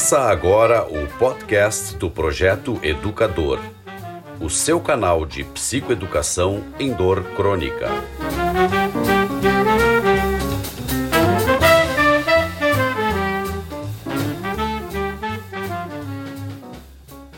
Começa agora o podcast do Projeto Educador, o seu canal de psicoeducação em dor crônica.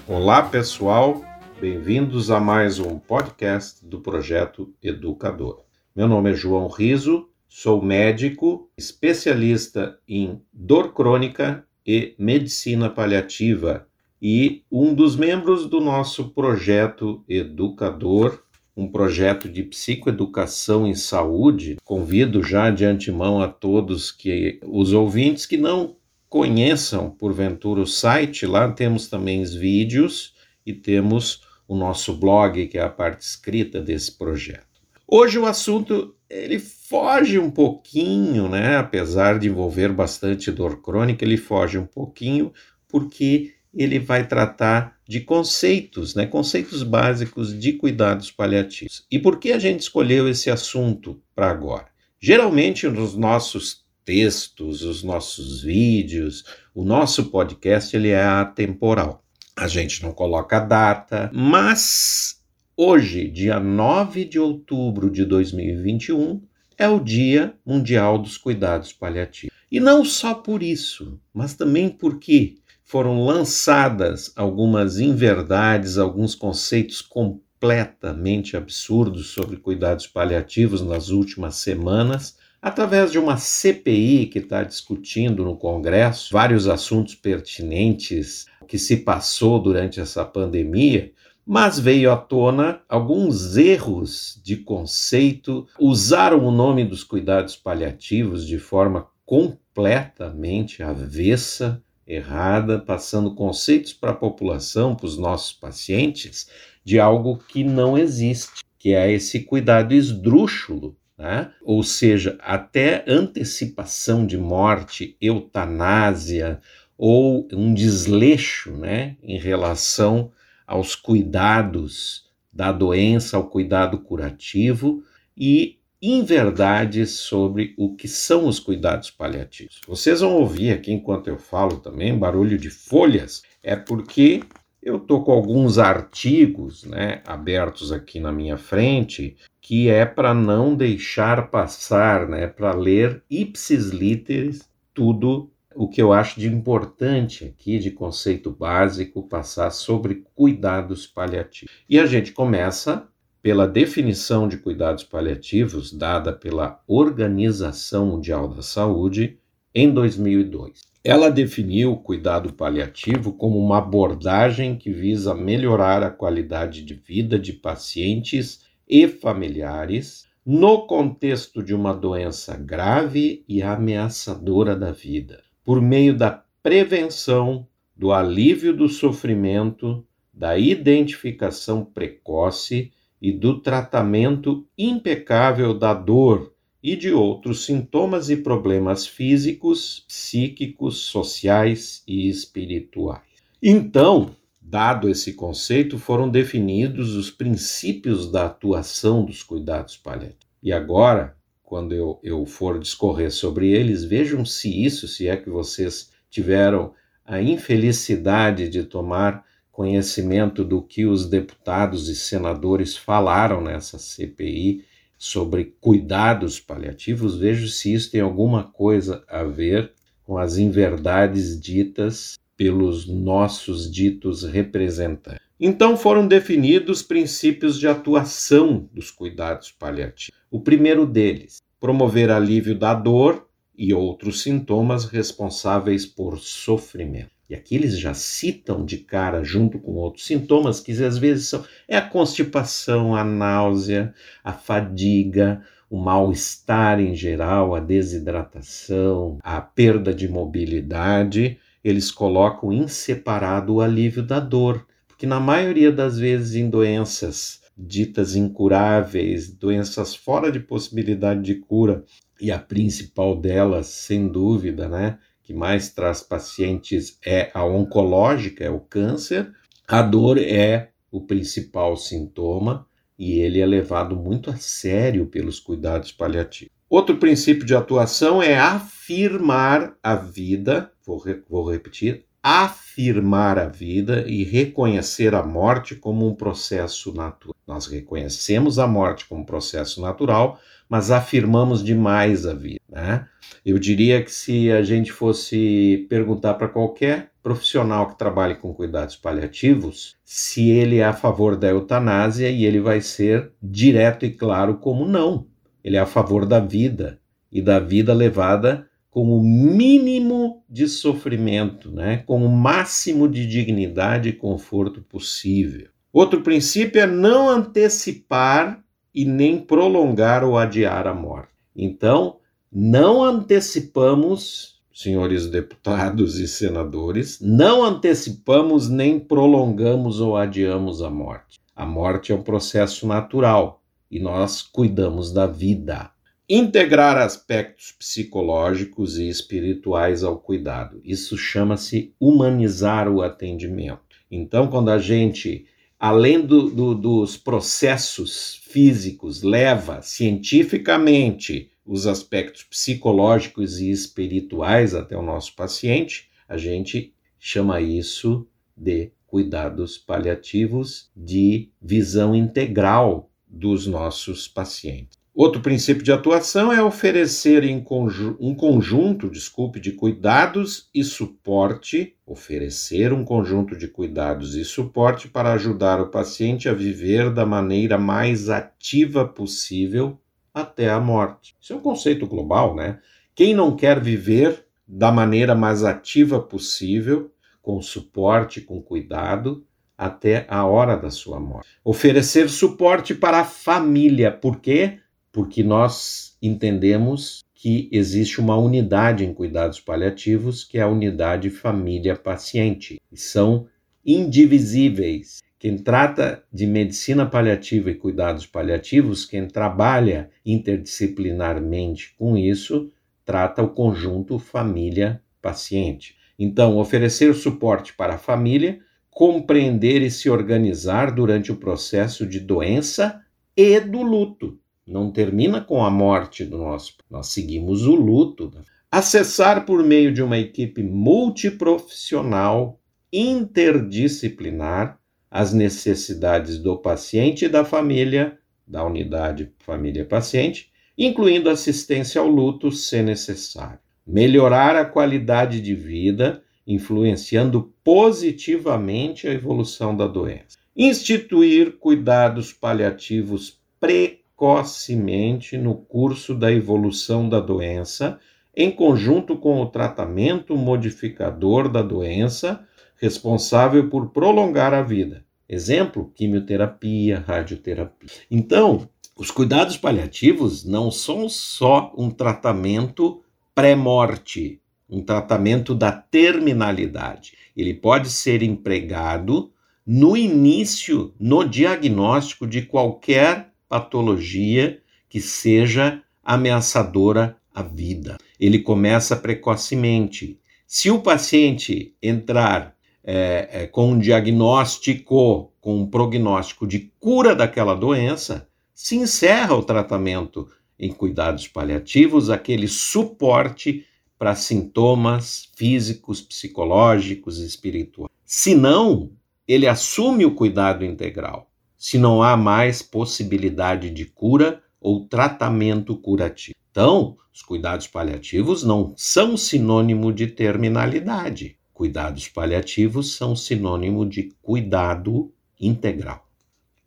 Olá, pessoal, bem-vindos a mais um podcast do Projeto Educador. Meu nome é João Riso, sou médico, especialista em dor crônica e medicina paliativa e um dos membros do nosso projeto Educador, um projeto de psicoeducação em saúde. Convido já de antemão a todos que os ouvintes que não conheçam porventura o site, lá temos também os vídeos e temos o nosso blog, que é a parte escrita desse projeto. Hoje o assunto ele foge um pouquinho, né? Apesar de envolver bastante dor crônica, ele foge um pouquinho porque ele vai tratar de conceitos, né? Conceitos básicos de cuidados paliativos. E por que a gente escolheu esse assunto para agora? Geralmente nos nossos textos, os nossos vídeos, o nosso podcast ele é atemporal. A gente não coloca data, mas Hoje, dia 9 de outubro de 2021, é o Dia Mundial dos Cuidados Paliativos. E não só por isso, mas também porque foram lançadas algumas inverdades, alguns conceitos completamente absurdos sobre cuidados paliativos nas últimas semanas, através de uma CPI que está discutindo no Congresso vários assuntos pertinentes que se passou durante essa pandemia mas veio à tona alguns erros de conceito, usaram o nome dos cuidados paliativos de forma completamente avessa, errada, passando conceitos para a população, para os nossos pacientes, de algo que não existe, que é esse cuidado esdrúxulo né? ou seja, até antecipação de morte, eutanásia ou um desleixo né? em relação aos cuidados da doença, ao cuidado curativo e inverdades sobre o que são os cuidados paliativos. Vocês vão ouvir aqui enquanto eu falo também barulho de folhas, é porque eu estou com alguns artigos né, abertos aqui na minha frente, que é para não deixar passar, né, para ler ipsis literis tudo o que eu acho de importante aqui, de conceito básico, passar sobre cuidados paliativos. E a gente começa pela definição de cuidados paliativos dada pela Organização Mundial da Saúde em 2002. Ela definiu o cuidado paliativo como uma abordagem que visa melhorar a qualidade de vida de pacientes e familiares no contexto de uma doença grave e ameaçadora da vida por meio da prevenção, do alívio do sofrimento, da identificação precoce e do tratamento impecável da dor e de outros sintomas e problemas físicos, psíquicos, sociais e espirituais. Então, dado esse conceito, foram definidos os princípios da atuação dos cuidados paliativos. E agora, quando eu, eu for discorrer sobre eles, vejam se isso, se é que vocês tiveram a infelicidade de tomar conhecimento do que os deputados e senadores falaram nessa CPI sobre cuidados paliativos, vejam se isso tem alguma coisa a ver com as inverdades ditas pelos nossos ditos representantes. Então foram definidos princípios de atuação dos cuidados paliativos. O primeiro deles, promover alívio da dor e outros sintomas responsáveis por sofrimento. E aqui eles já citam de cara, junto com outros sintomas, que às vezes são é a constipação, a náusea, a fadiga, o mal-estar em geral, a desidratação, a perda de mobilidade. Eles colocam em separado o alívio da dor, porque na maioria das vezes em doenças ditas incuráveis, doenças fora de possibilidade de cura, e a principal delas, sem dúvida, né, que mais traz pacientes é a oncológica, é o câncer. A dor é o principal sintoma e ele é levado muito a sério pelos cuidados paliativos. Outro princípio de atuação é afirmar a vida, vou, re vou repetir, afirmar a vida e reconhecer a morte como um processo natural. Nós reconhecemos a morte como um processo natural, mas afirmamos demais a vida. Né? Eu diria que se a gente fosse perguntar para qualquer profissional que trabalhe com cuidados paliativos se ele é a favor da eutanásia e ele vai ser direto e claro como não. Ele é a favor da vida e da vida levada com o mínimo de sofrimento, né? com o máximo de dignidade e conforto possível. Outro princípio é não antecipar e nem prolongar ou adiar a morte. Então, não antecipamos, senhores deputados e senadores, não antecipamos nem prolongamos ou adiamos a morte. A morte é um processo natural e nós cuidamos da vida integrar aspectos psicológicos e espirituais ao cuidado. Isso chama-se humanizar o atendimento. Então, quando a gente, além do, do, dos processos físicos, leva cientificamente os aspectos psicológicos e espirituais até o nosso paciente, a gente chama isso de cuidados paliativos de visão integral dos nossos pacientes. Outro princípio de atuação é oferecer conju um conjunto, desculpe, de cuidados e suporte, oferecer um conjunto de cuidados e suporte para ajudar o paciente a viver da maneira mais ativa possível até a morte. Isso é um conceito global, né? Quem não quer viver da maneira mais ativa possível, com suporte, com cuidado, até a hora da sua morte. Oferecer suporte para a família, por quê? Porque nós entendemos que existe uma unidade em cuidados paliativos, que é a unidade família-paciente. São indivisíveis. Quem trata de medicina paliativa e cuidados paliativos, quem trabalha interdisciplinarmente com isso, trata o conjunto família-paciente. Então, oferecer suporte para a família, compreender e se organizar durante o processo de doença e do luto não termina com a morte do nosso. Nós seguimos o luto. Acessar por meio de uma equipe multiprofissional, interdisciplinar, as necessidades do paciente e da família, da unidade família-paciente, incluindo assistência ao luto, se necessário. Melhorar a qualidade de vida, influenciando positivamente a evolução da doença. Instituir cuidados paliativos precoces precocemente no curso da evolução da doença, em conjunto com o tratamento modificador da doença, responsável por prolongar a vida. Exemplo: quimioterapia, radioterapia. Então, os cuidados paliativos não são só um tratamento pré-morte, um tratamento da terminalidade. Ele pode ser empregado no início, no diagnóstico de qualquer patologia que seja ameaçadora à vida. Ele começa precocemente. Se o paciente entrar é, é, com um diagnóstico, com um prognóstico de cura daquela doença, se encerra o tratamento em cuidados paliativos, aquele suporte para sintomas físicos, psicológicos, espirituais. Se não, ele assume o cuidado integral se não há mais possibilidade de cura ou tratamento curativo. Então, os cuidados paliativos não são sinônimo de terminalidade. Cuidados paliativos são sinônimo de cuidado integral.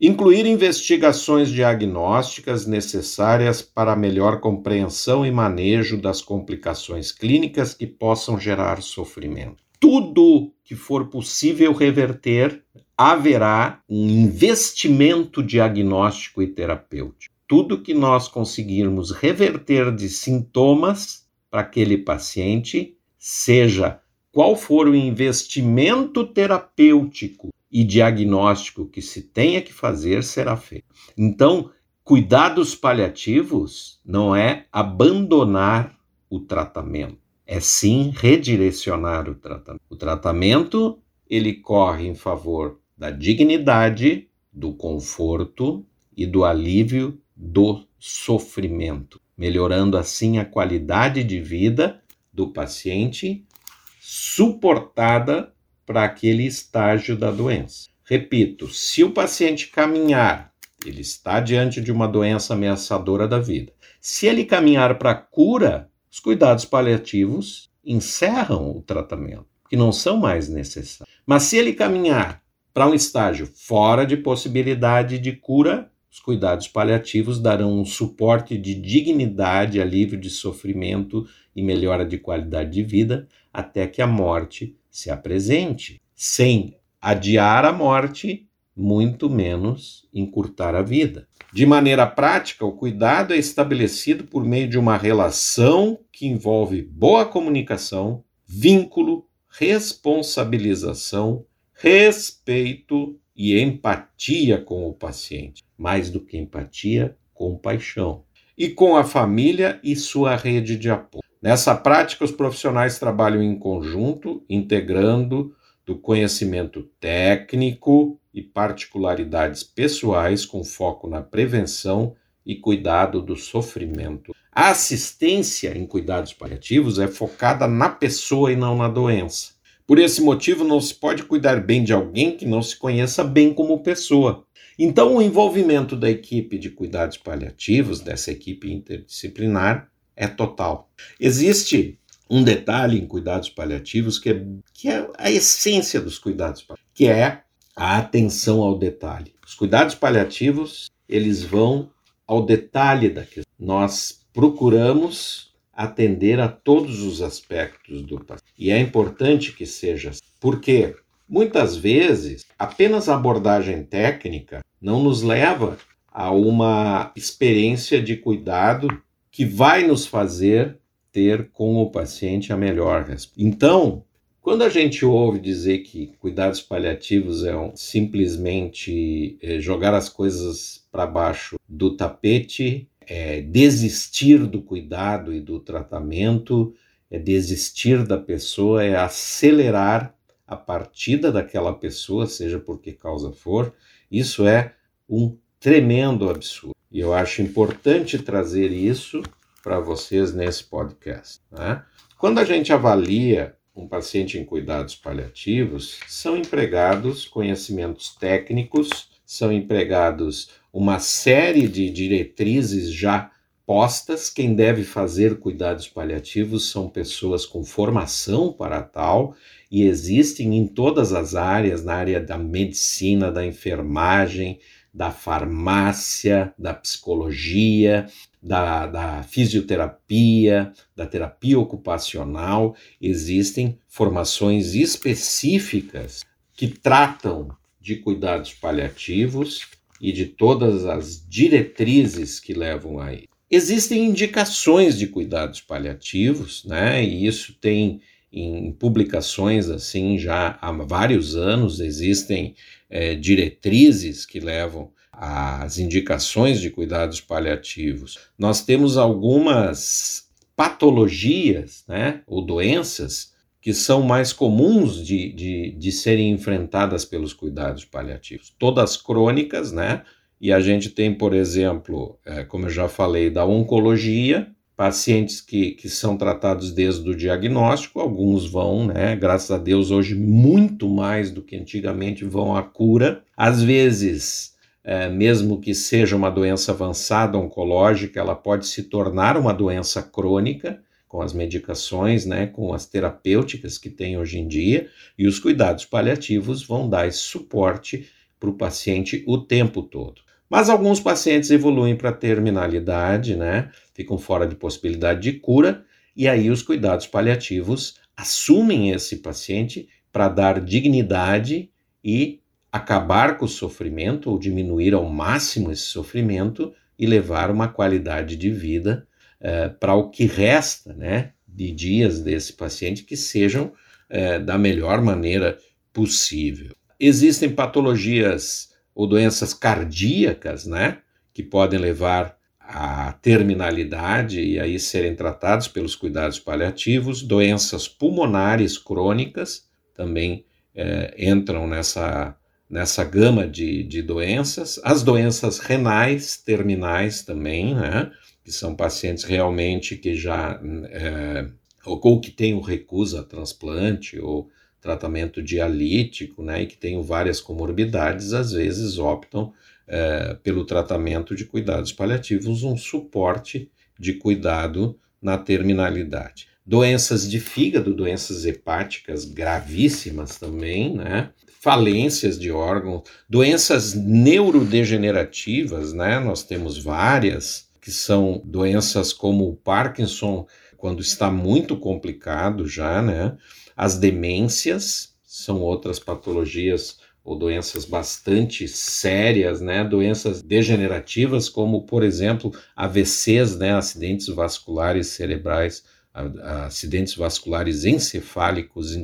Incluir investigações diagnósticas necessárias para melhor compreensão e manejo das complicações clínicas que possam gerar sofrimento. Tudo que for possível reverter haverá um investimento diagnóstico e terapêutico. Tudo que nós conseguirmos reverter de sintomas para aquele paciente, seja qual for o investimento terapêutico e diagnóstico que se tenha que fazer, será feito. Então, cuidados paliativos não é abandonar o tratamento, é sim redirecionar o tratamento. O tratamento ele corre em favor da dignidade, do conforto e do alívio do sofrimento, melhorando assim a qualidade de vida do paciente, suportada para aquele estágio da doença. Repito, se o paciente caminhar, ele está diante de uma doença ameaçadora da vida. Se ele caminhar para a cura, os cuidados paliativos encerram o tratamento, que não são mais necessários. Mas se ele caminhar para um estágio fora de possibilidade de cura, os cuidados paliativos darão um suporte de dignidade, alívio de sofrimento e melhora de qualidade de vida até que a morte se apresente, sem adiar a morte, muito menos encurtar a vida. De maneira prática, o cuidado é estabelecido por meio de uma relação que envolve boa comunicação, vínculo, responsabilização, respeito e empatia com o paciente, mais do que empatia, compaixão, e com a família e sua rede de apoio. Nessa prática, os profissionais trabalham em conjunto, integrando do conhecimento técnico e particularidades pessoais com foco na prevenção e cuidado do sofrimento. A assistência em cuidados paliativos é focada na pessoa e não na doença. Por esse motivo, não se pode cuidar bem de alguém que não se conheça bem como pessoa. Então, o envolvimento da equipe de cuidados paliativos, dessa equipe interdisciplinar, é total. Existe um detalhe em cuidados paliativos que é, que é a essência dos cuidados paliativos, que é a atenção ao detalhe. Os cuidados paliativos, eles vão ao detalhe da questão. Nós procuramos atender a todos os aspectos do paciente. E é importante que seja assim, porque muitas vezes apenas a abordagem técnica não nos leva a uma experiência de cuidado que vai nos fazer ter com o paciente a melhor resposta. Então, quando a gente ouve dizer que cuidados paliativos é um, simplesmente é, jogar as coisas para baixo do tapete, é desistir do cuidado e do tratamento, é desistir da pessoa, é acelerar a partida daquela pessoa, seja por que causa for, isso é um tremendo absurdo. E eu acho importante trazer isso para vocês nesse podcast. Né? Quando a gente avalia um paciente em cuidados paliativos, são empregados conhecimentos técnicos, são empregados uma série de diretrizes já postas. Quem deve fazer cuidados paliativos são pessoas com formação para tal e existem em todas as áreas, na área da medicina, da enfermagem, da farmácia, da psicologia, da, da, fisioterapia, da terapia ocupacional. Existem formações específicas que tratam de cuidados paliativos e de todas as diretrizes que levam a ele. Existem indicações de cuidados paliativos, né? E isso tem em publicações assim já há vários anos existem é, diretrizes que levam às indicações de cuidados paliativos. Nós temos algumas patologias, né, ou doenças que são mais comuns de, de, de serem enfrentadas pelos cuidados paliativos. Todas crônicas, né? E a gente tem, por exemplo, é, como eu já falei, da oncologia, pacientes que, que são tratados desde o diagnóstico, alguns vão, né, graças a Deus, hoje muito mais do que antigamente vão à cura. Às vezes, é, mesmo que seja uma doença avançada oncológica, ela pode se tornar uma doença crônica com as medicações, né, com as terapêuticas que tem hoje em dia, e os cuidados paliativos vão dar esse suporte para o paciente o tempo todo. Mas alguns pacientes evoluem para terminalidade, né? Ficam fora de possibilidade de cura, e aí os cuidados paliativos assumem esse paciente para dar dignidade e acabar com o sofrimento ou diminuir ao máximo esse sofrimento e levar uma qualidade de vida eh, para o que resta, né? De dias desse paciente que sejam eh, da melhor maneira possível. Existem patologias ou doenças cardíacas, né, que podem levar à terminalidade e aí serem tratados pelos cuidados paliativos, doenças pulmonares crônicas também é, entram nessa, nessa gama de, de doenças, as doenças renais terminais também, né, que são pacientes realmente que já é, ou, que tenham recusa a transplante ou tratamento dialítico, né, e que tenham várias comorbidades, às vezes optam é, pelo tratamento de cuidados paliativos, um suporte de cuidado na terminalidade. Doenças de fígado, doenças hepáticas gravíssimas também, né? Falências de órgãos, doenças neurodegenerativas, né? Nós temos várias, que são doenças como o Parkinson, quando está muito complicado já, né? As demências são outras patologias ou doenças bastante sérias, né? Doenças degenerativas, como, por exemplo, AVCs, né? Acidentes vasculares cerebrais, acidentes vasculares encefálicos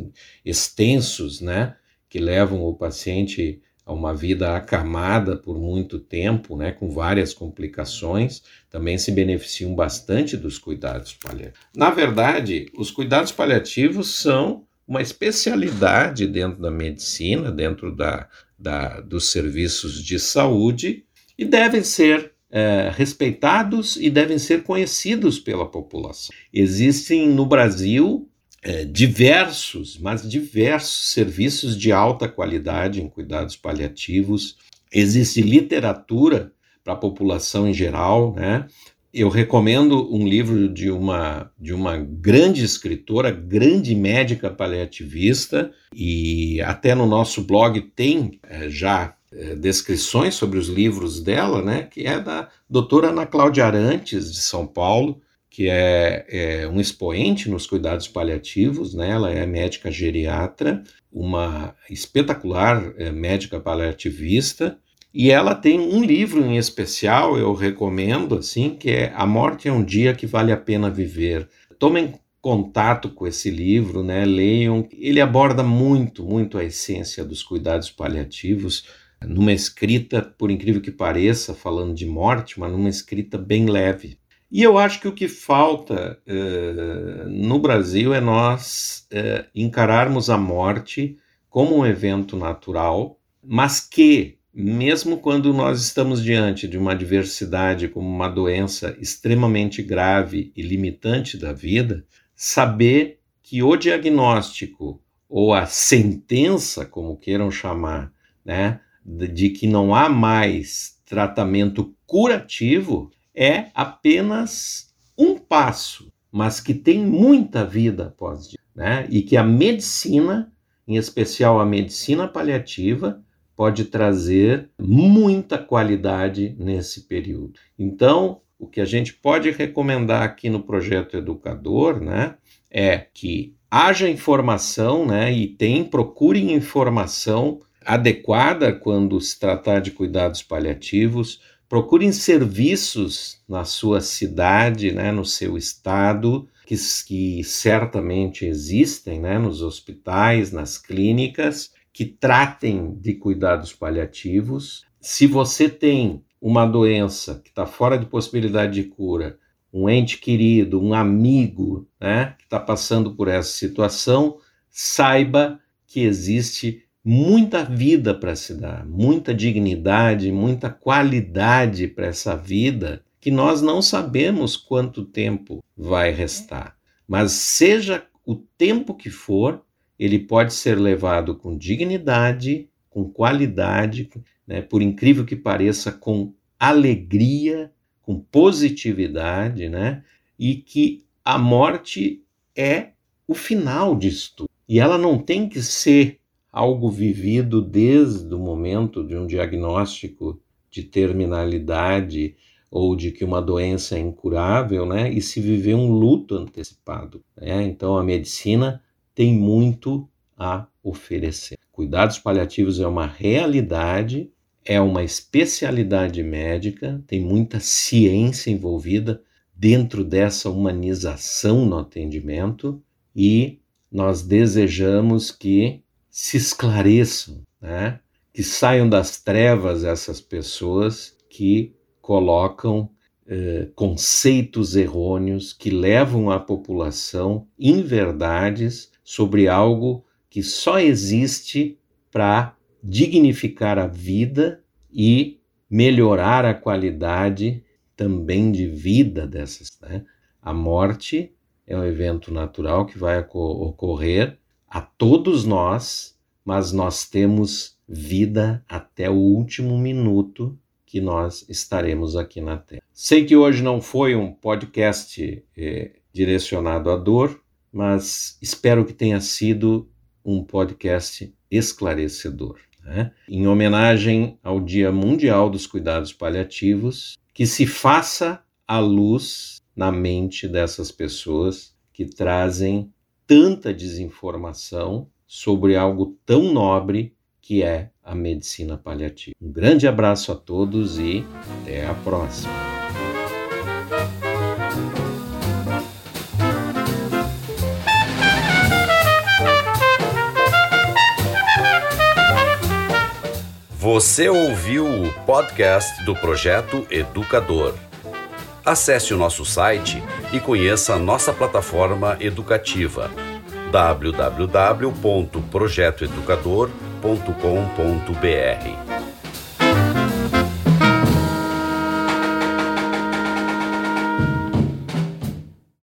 extensos, né? Que levam o paciente a uma vida acamada por muito tempo, né, com várias complicações, também se beneficiam bastante dos cuidados paliativos. Na verdade, os cuidados paliativos são uma especialidade dentro da medicina, dentro da, da dos serviços de saúde, e devem ser é, respeitados e devem ser conhecidos pela população. Existem no Brasil é, diversos, mas diversos serviços de alta qualidade em cuidados paliativos. Existe literatura para a população em geral, né? Eu recomendo um livro de uma, de uma grande escritora, grande médica paliativista, e até no nosso blog tem é, já é, descrições sobre os livros dela, né? Que é da doutora Ana Cláudia Arantes, de São Paulo, que é, é, um expoente nos cuidados paliativos, né? ela é médica geriatra, uma espetacular é, médica paliativista, e ela tem um livro em especial, eu recomendo, assim, que é A Morte é um Dia que Vale a Pena Viver. Tomem contato com esse livro, né? leiam. Ele aborda muito, muito a essência dos cuidados paliativos, numa escrita, por incrível que pareça, falando de morte, mas numa escrita bem leve. E eu acho que o que falta uh, no Brasil é nós uh, encararmos a morte como um evento natural, mas que, mesmo quando nós estamos diante de uma adversidade como uma doença extremamente grave e limitante da vida, saber que o diagnóstico ou a sentença, como queiram chamar, né, de que não há mais tratamento curativo, é apenas um passo, mas que tem muita vida após isso, né? E que a medicina, em especial a medicina paliativa, pode trazer muita qualidade nesse período. Então, o que a gente pode recomendar aqui no projeto Educador, né, é que haja informação, né, e tem procurem informação adequada quando se tratar de cuidados paliativos, Procurem serviços na sua cidade, né, no seu estado, que, que certamente existem né, nos hospitais, nas clínicas, que tratem de cuidados paliativos. Se você tem uma doença que está fora de possibilidade de cura, um ente querido, um amigo né, que está passando por essa situação, saiba que existe muita vida para se dar, muita dignidade, muita qualidade para essa vida que nós não sabemos quanto tempo vai restar. Mas seja o tempo que for, ele pode ser levado com dignidade, com qualidade, né, por incrível que pareça, com alegria, com positividade, né, e que a morte é o final disso E ela não tem que ser algo vivido desde o momento de um diagnóstico de terminalidade ou de que uma doença é incurável, né? E se viver um luto antecipado. Né? Então a medicina tem muito a oferecer. Cuidados paliativos é uma realidade, é uma especialidade médica, tem muita ciência envolvida dentro dessa humanização no atendimento e nós desejamos que se esclareçam, né? que saiam das trevas essas pessoas que colocam eh, conceitos errôneos, que levam a população em verdades sobre algo que só existe para dignificar a vida e melhorar a qualidade também de vida dessas. Né? A morte é um evento natural que vai ocorrer a todos nós, mas nós temos vida até o último minuto que nós estaremos aqui na Terra. Sei que hoje não foi um podcast eh, direcionado à dor, mas espero que tenha sido um podcast esclarecedor. Né? Em homenagem ao Dia Mundial dos Cuidados Paliativos, que se faça a luz na mente dessas pessoas que trazem tanta desinformação sobre algo tão nobre que é a medicina paliativa. Um grande abraço a todos e até a próxima. Você ouviu o podcast do projeto Educador. Acesse o nosso site e conheça a nossa plataforma educativa www.projetoeducador.com.br